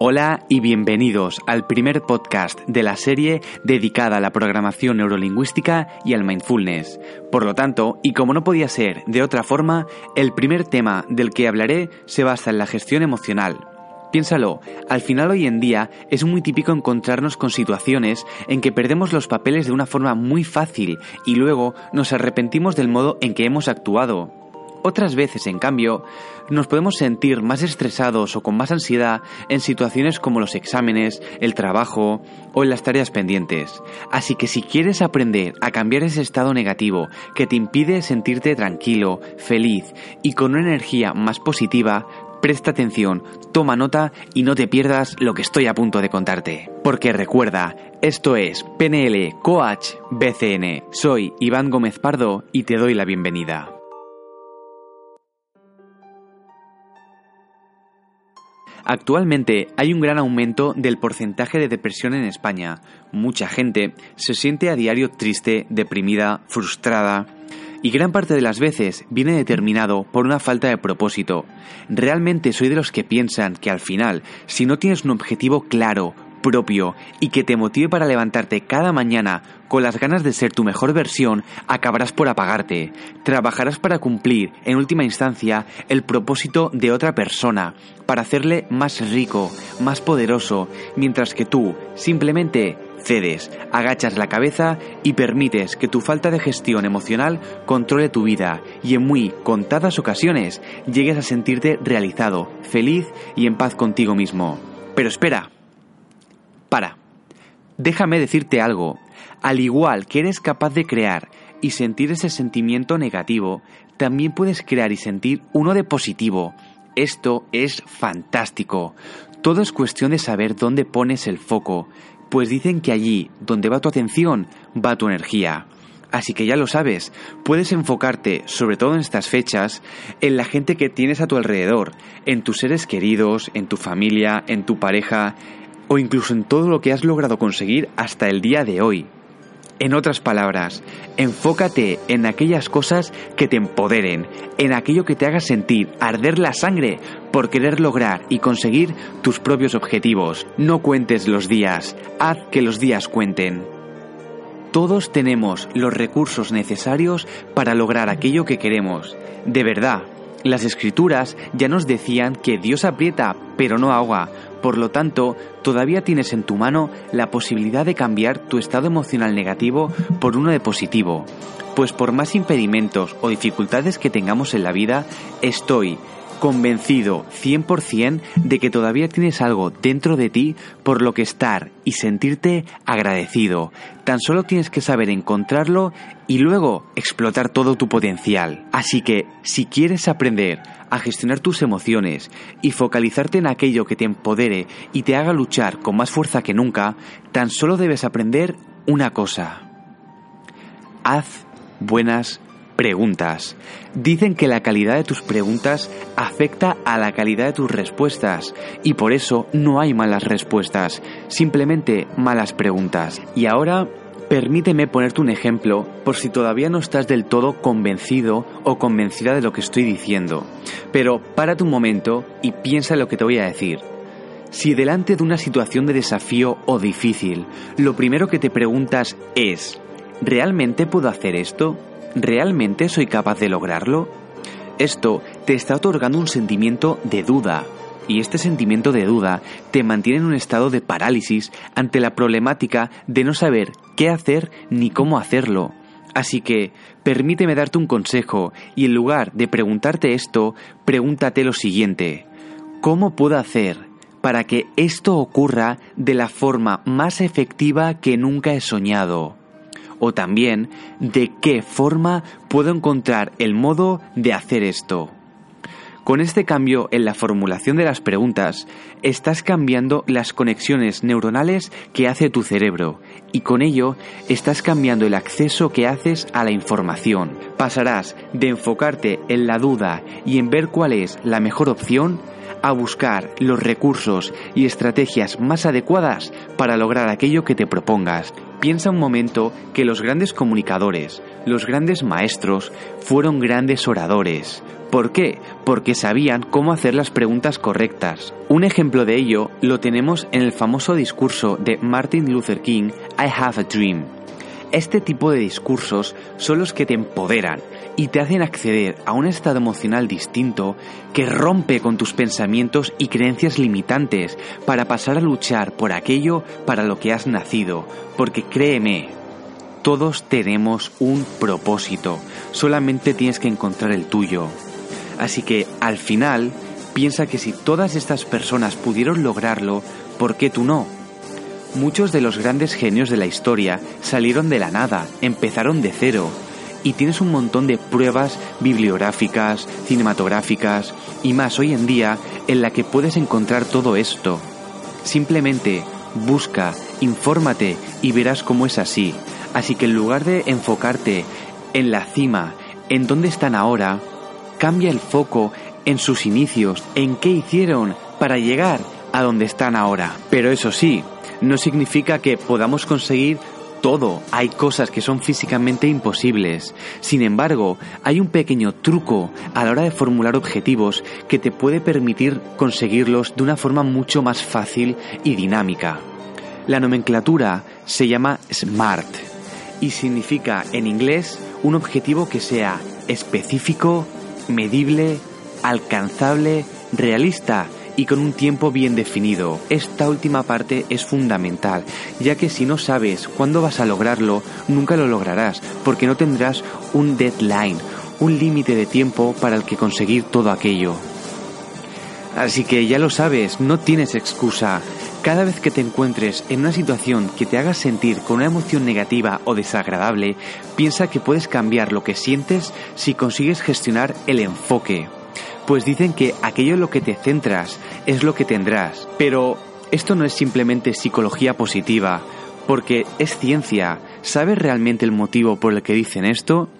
Hola y bienvenidos al primer podcast de la serie dedicada a la programación neurolingüística y al mindfulness. Por lo tanto, y como no podía ser de otra forma, el primer tema del que hablaré se basa en la gestión emocional. Piénsalo, al final hoy en día es muy típico encontrarnos con situaciones en que perdemos los papeles de una forma muy fácil y luego nos arrepentimos del modo en que hemos actuado. Otras veces, en cambio, nos podemos sentir más estresados o con más ansiedad en situaciones como los exámenes, el trabajo o en las tareas pendientes. Así que si quieres aprender a cambiar ese estado negativo que te impide sentirte tranquilo, feliz y con una energía más positiva, presta atención, toma nota y no te pierdas lo que estoy a punto de contarte. Porque recuerda, esto es PNL Coach BCN. Soy Iván Gómez Pardo y te doy la bienvenida. Actualmente hay un gran aumento del porcentaje de depresión en España. Mucha gente se siente a diario triste, deprimida, frustrada, y gran parte de las veces viene determinado por una falta de propósito. Realmente soy de los que piensan que al final, si no tienes un objetivo claro, propio y que te motive para levantarte cada mañana con las ganas de ser tu mejor versión, acabarás por apagarte. Trabajarás para cumplir, en última instancia, el propósito de otra persona, para hacerle más rico, más poderoso, mientras que tú simplemente cedes, agachas la cabeza y permites que tu falta de gestión emocional controle tu vida y en muy contadas ocasiones llegues a sentirte realizado, feliz y en paz contigo mismo. Pero espera, para. Déjame decirte algo. Al igual que eres capaz de crear y sentir ese sentimiento negativo, también puedes crear y sentir uno de positivo. Esto es fantástico. Todo es cuestión de saber dónde pones el foco, pues dicen que allí donde va tu atención, va tu energía. Así que ya lo sabes, puedes enfocarte, sobre todo en estas fechas, en la gente que tienes a tu alrededor, en tus seres queridos, en tu familia, en tu pareja, o incluso en todo lo que has logrado conseguir hasta el día de hoy. En otras palabras, enfócate en aquellas cosas que te empoderen, en aquello que te haga sentir arder la sangre por querer lograr y conseguir tus propios objetivos. No cuentes los días, haz que los días cuenten. Todos tenemos los recursos necesarios para lograr aquello que queremos. De verdad, las escrituras ya nos decían que Dios aprieta, pero no ahoga, por lo tanto, todavía tienes en tu mano la posibilidad de cambiar tu estado emocional negativo por uno de positivo. Pues por más impedimentos o dificultades que tengamos en la vida, estoy convencido 100% de que todavía tienes algo dentro de ti por lo que estar y sentirte agradecido. Tan solo tienes que saber encontrarlo y luego explotar todo tu potencial. Así que, si quieres aprender a gestionar tus emociones y focalizarte en aquello que te empodere y te haga luchar con más fuerza que nunca, tan solo debes aprender una cosa. Haz buenas preguntas. Dicen que la calidad de tus preguntas afecta a la calidad de tus respuestas y por eso no hay malas respuestas, simplemente malas preguntas. Y ahora permíteme ponerte un ejemplo por si todavía no estás del todo convencido o convencida de lo que estoy diciendo. Pero párate un momento y piensa en lo que te voy a decir. Si delante de una situación de desafío o difícil, lo primero que te preguntas es, ¿realmente puedo hacer esto? ¿Realmente soy capaz de lograrlo? Esto te está otorgando un sentimiento de duda, y este sentimiento de duda te mantiene en un estado de parálisis ante la problemática de no saber qué hacer ni cómo hacerlo. Así que permíteme darte un consejo y en lugar de preguntarte esto, pregúntate lo siguiente. ¿Cómo puedo hacer para que esto ocurra de la forma más efectiva que nunca he soñado? O también de qué forma puedo encontrar el modo de hacer esto. Con este cambio en la formulación de las preguntas, estás cambiando las conexiones neuronales que hace tu cerebro y con ello estás cambiando el acceso que haces a la información. Pasarás de enfocarte en la duda y en ver cuál es la mejor opción a buscar los recursos y estrategias más adecuadas para lograr aquello que te propongas. Piensa un momento que los grandes comunicadores, los grandes maestros, fueron grandes oradores. ¿Por qué? Porque sabían cómo hacer las preguntas correctas. Un ejemplo de ello lo tenemos en el famoso discurso de Martin Luther King, I Have a Dream. Este tipo de discursos son los que te empoderan y te hacen acceder a un estado emocional distinto que rompe con tus pensamientos y creencias limitantes para pasar a luchar por aquello para lo que has nacido. Porque créeme, todos tenemos un propósito, solamente tienes que encontrar el tuyo. Así que al final, piensa que si todas estas personas pudieron lograrlo, ¿por qué tú no? Muchos de los grandes genios de la historia salieron de la nada, empezaron de cero, y tienes un montón de pruebas bibliográficas, cinematográficas y más hoy en día en la que puedes encontrar todo esto. Simplemente busca, infórmate y verás cómo es así. Así que en lugar de enfocarte en la cima, en dónde están ahora, cambia el foco en sus inicios, en qué hicieron para llegar a donde están ahora. Pero eso sí, no significa que podamos conseguir todo. Hay cosas que son físicamente imposibles. Sin embargo, hay un pequeño truco a la hora de formular objetivos que te puede permitir conseguirlos de una forma mucho más fácil y dinámica. La nomenclatura se llama SMART y significa en inglés un objetivo que sea específico, medible, alcanzable, realista y con un tiempo bien definido. Esta última parte es fundamental, ya que si no sabes cuándo vas a lograrlo, nunca lo lograrás, porque no tendrás un deadline, un límite de tiempo para el que conseguir todo aquello. Así que ya lo sabes, no tienes excusa. Cada vez que te encuentres en una situación que te haga sentir con una emoción negativa o desagradable, piensa que puedes cambiar lo que sientes si consigues gestionar el enfoque pues dicen que aquello en lo que te centras es lo que tendrás. Pero esto no es simplemente psicología positiva, porque es ciencia. ¿Sabes realmente el motivo por el que dicen esto?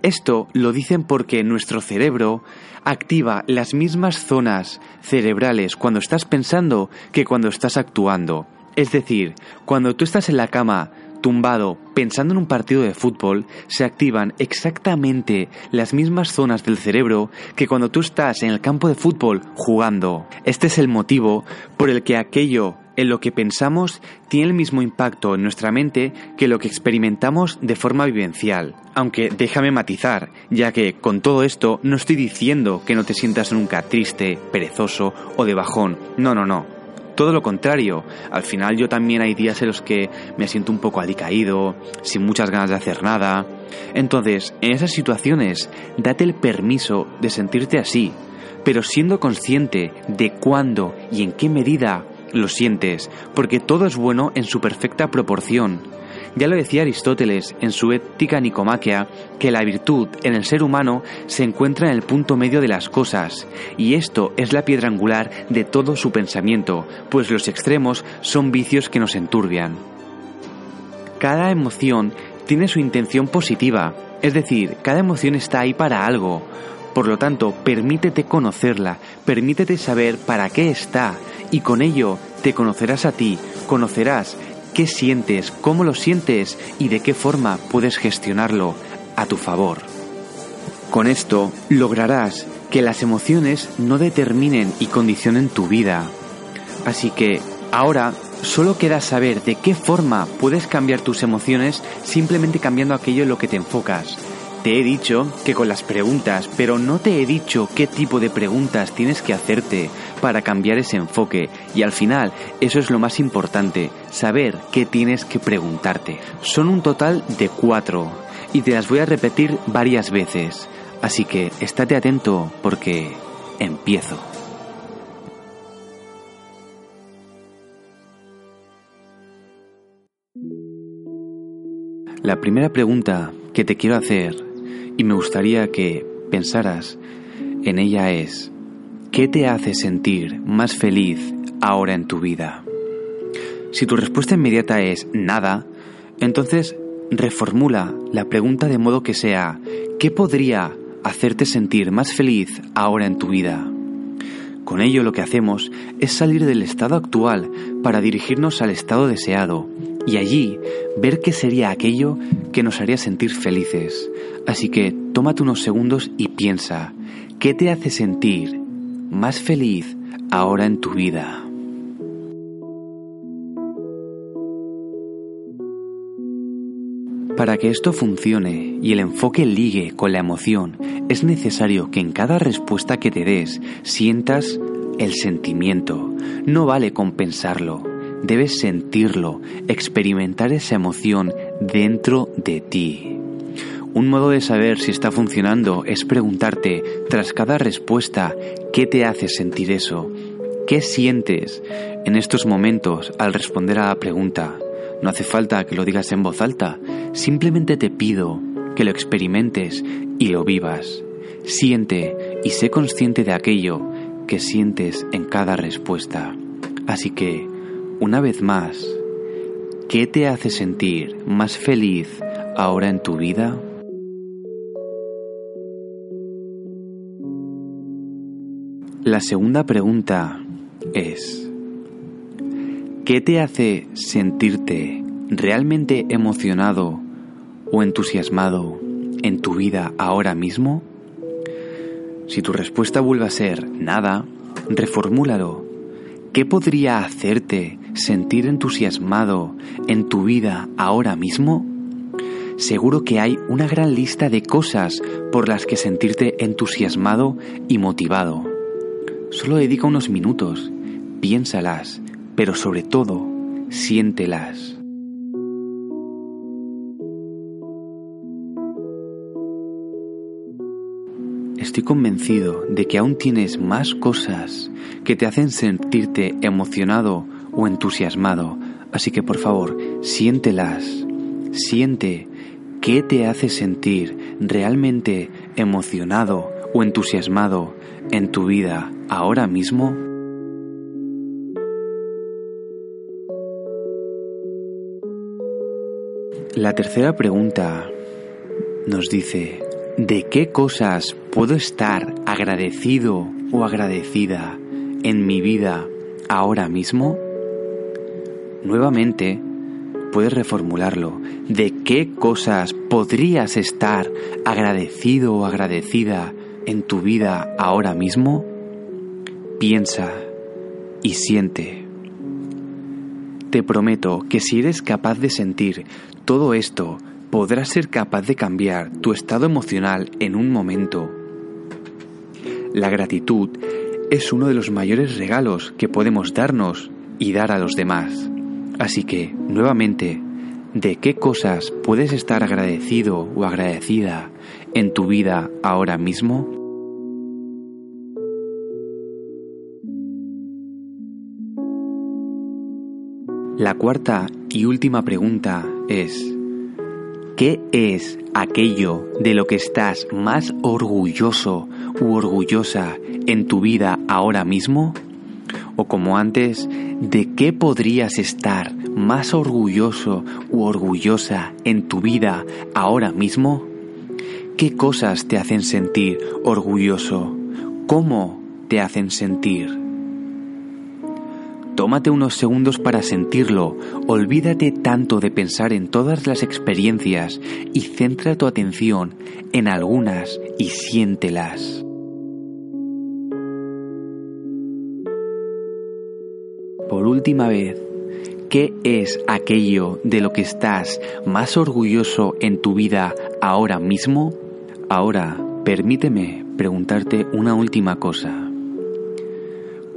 Esto lo dicen porque nuestro cerebro activa las mismas zonas cerebrales cuando estás pensando que cuando estás actuando. Es decir, cuando tú estás en la cama tumbado, pensando en un partido de fútbol, se activan exactamente las mismas zonas del cerebro que cuando tú estás en el campo de fútbol jugando. Este es el motivo por el que aquello en lo que pensamos tiene el mismo impacto en nuestra mente que lo que experimentamos de forma vivencial. Aunque déjame matizar, ya que con todo esto no estoy diciendo que no te sientas nunca triste, perezoso o de bajón. No, no, no. Todo lo contrario, al final yo también hay días en los que me siento un poco alicaído, sin muchas ganas de hacer nada. Entonces, en esas situaciones, date el permiso de sentirte así, pero siendo consciente de cuándo y en qué medida lo sientes, porque todo es bueno en su perfecta proporción. Ya lo decía Aristóteles en su Ética Nicomaquea, que la virtud en el ser humano se encuentra en el punto medio de las cosas, y esto es la piedra angular de todo su pensamiento, pues los extremos son vicios que nos enturbian. Cada emoción tiene su intención positiva, es decir, cada emoción está ahí para algo. Por lo tanto, permítete conocerla, permítete saber para qué está, y con ello te conocerás a ti, conocerás qué sientes, cómo lo sientes y de qué forma puedes gestionarlo a tu favor. Con esto lograrás que las emociones no determinen y condicionen tu vida. Así que ahora solo queda saber de qué forma puedes cambiar tus emociones simplemente cambiando aquello en lo que te enfocas. Te he dicho que con las preguntas, pero no te he dicho qué tipo de preguntas tienes que hacerte para cambiar ese enfoque. Y al final, eso es lo más importante, saber qué tienes que preguntarte. Son un total de cuatro y te las voy a repetir varias veces. Así que estate atento porque empiezo. La primera pregunta que te quiero hacer y me gustaría que pensaras en ella es, ¿qué te hace sentir más feliz ahora en tu vida? Si tu respuesta inmediata es nada, entonces reformula la pregunta de modo que sea, ¿qué podría hacerte sentir más feliz ahora en tu vida? Con ello lo que hacemos es salir del estado actual para dirigirnos al estado deseado y allí ver qué sería aquello que nos haría sentir felices. Así que tómate unos segundos y piensa, ¿qué te hace sentir más feliz ahora en tu vida? Para que esto funcione y el enfoque ligue con la emoción, es necesario que en cada respuesta que te des sientas el sentimiento. No vale compensarlo, debes sentirlo, experimentar esa emoción dentro de ti. Un modo de saber si está funcionando es preguntarte, tras cada respuesta, ¿qué te hace sentir eso? ¿Qué sientes en estos momentos al responder a la pregunta? No hace falta que lo digas en voz alta, simplemente te pido que lo experimentes y lo vivas. Siente y sé consciente de aquello que sientes en cada respuesta. Así que, una vez más, ¿qué te hace sentir más feliz ahora en tu vida? La segunda pregunta es, ¿Qué te hace sentirte realmente emocionado o entusiasmado en tu vida ahora mismo? Si tu respuesta vuelve a ser nada, reformúlalo. ¿Qué podría hacerte sentir entusiasmado en tu vida ahora mismo? Seguro que hay una gran lista de cosas por las que sentirte entusiasmado y motivado. Solo dedica unos minutos, piénsalas pero sobre todo, siéntelas. Estoy convencido de que aún tienes más cosas que te hacen sentirte emocionado o entusiasmado, así que por favor, siéntelas. Siente qué te hace sentir realmente emocionado o entusiasmado en tu vida ahora mismo La tercera pregunta nos dice, ¿de qué cosas puedo estar agradecido o agradecida en mi vida ahora mismo? Nuevamente, puedes reformularlo. ¿De qué cosas podrías estar agradecido o agradecida en tu vida ahora mismo? Piensa y siente. Te prometo que si eres capaz de sentir todo esto, podrás ser capaz de cambiar tu estado emocional en un momento. La gratitud es uno de los mayores regalos que podemos darnos y dar a los demás. Así que, nuevamente, ¿de qué cosas puedes estar agradecido o agradecida en tu vida ahora mismo? La cuarta y última pregunta es, ¿qué es aquello de lo que estás más orgulloso u orgullosa en tu vida ahora mismo? O como antes, ¿de qué podrías estar más orgulloso u orgullosa en tu vida ahora mismo? ¿Qué cosas te hacen sentir orgulloso? ¿Cómo te hacen sentir? Tómate unos segundos para sentirlo, olvídate tanto de pensar en todas las experiencias y centra tu atención en algunas y siéntelas. Última vez, ¿qué es aquello de lo que estás más orgulloso en tu vida ahora mismo? Ahora, permíteme preguntarte una última cosa.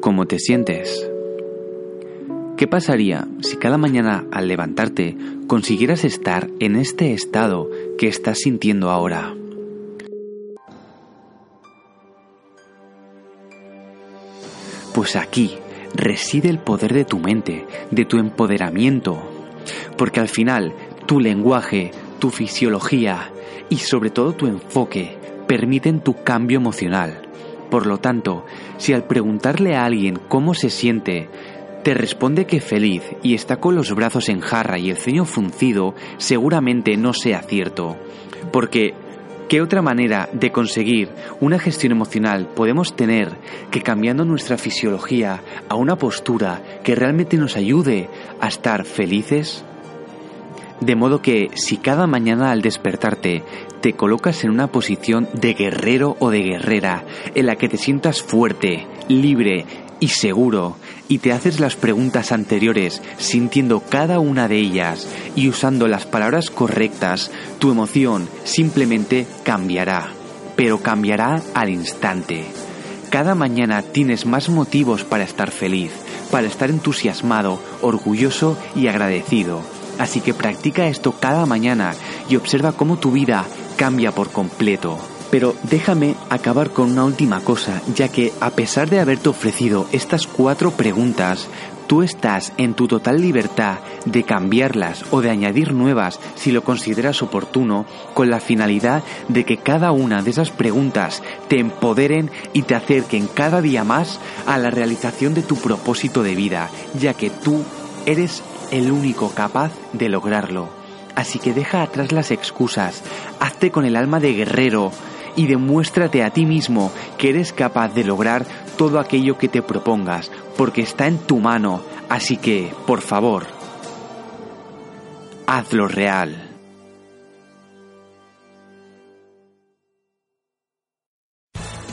¿Cómo te sientes? ¿Qué pasaría si cada mañana al levantarte consiguieras estar en este estado que estás sintiendo ahora? Pues aquí reside el poder de tu mente, de tu empoderamiento, porque al final tu lenguaje, tu fisiología y sobre todo tu enfoque permiten tu cambio emocional Por lo tanto, si al preguntarle a alguien cómo se siente, te responde que feliz y está con los brazos en jarra y el ceño fruncido, seguramente no sea cierto. Porque, ¿qué otra manera de conseguir una gestión emocional podemos tener que cambiando nuestra fisiología a una postura que realmente nos ayude a estar felices? De modo que si cada mañana al despertarte te colocas en una posición de guerrero o de guerrera, en la que te sientas fuerte, libre y seguro, y te haces las preguntas anteriores sintiendo cada una de ellas y usando las palabras correctas, tu emoción simplemente cambiará, pero cambiará al instante. Cada mañana tienes más motivos para estar feliz, para estar entusiasmado, orgulloso y agradecido Así que practica esto cada mañana y observa cómo tu vida cambia por completo. Pero déjame acabar con una última cosa, ya que a pesar de haberte ofrecido estas cuatro preguntas, tú estás en tu total libertad de cambiarlas o de añadir nuevas si lo consideras oportuno, con la finalidad de que cada una de esas preguntas te empoderen y te acerquen cada día más a la realización de tu propósito de vida, ya que tú eres el único capaz de lograrlo. Así que deja atrás las excusas, hazte con el alma de guerrero y demuéstrate a ti mismo que eres capaz de lograr todo aquello que te propongas, porque está en tu mano. Así que, por favor, hazlo real.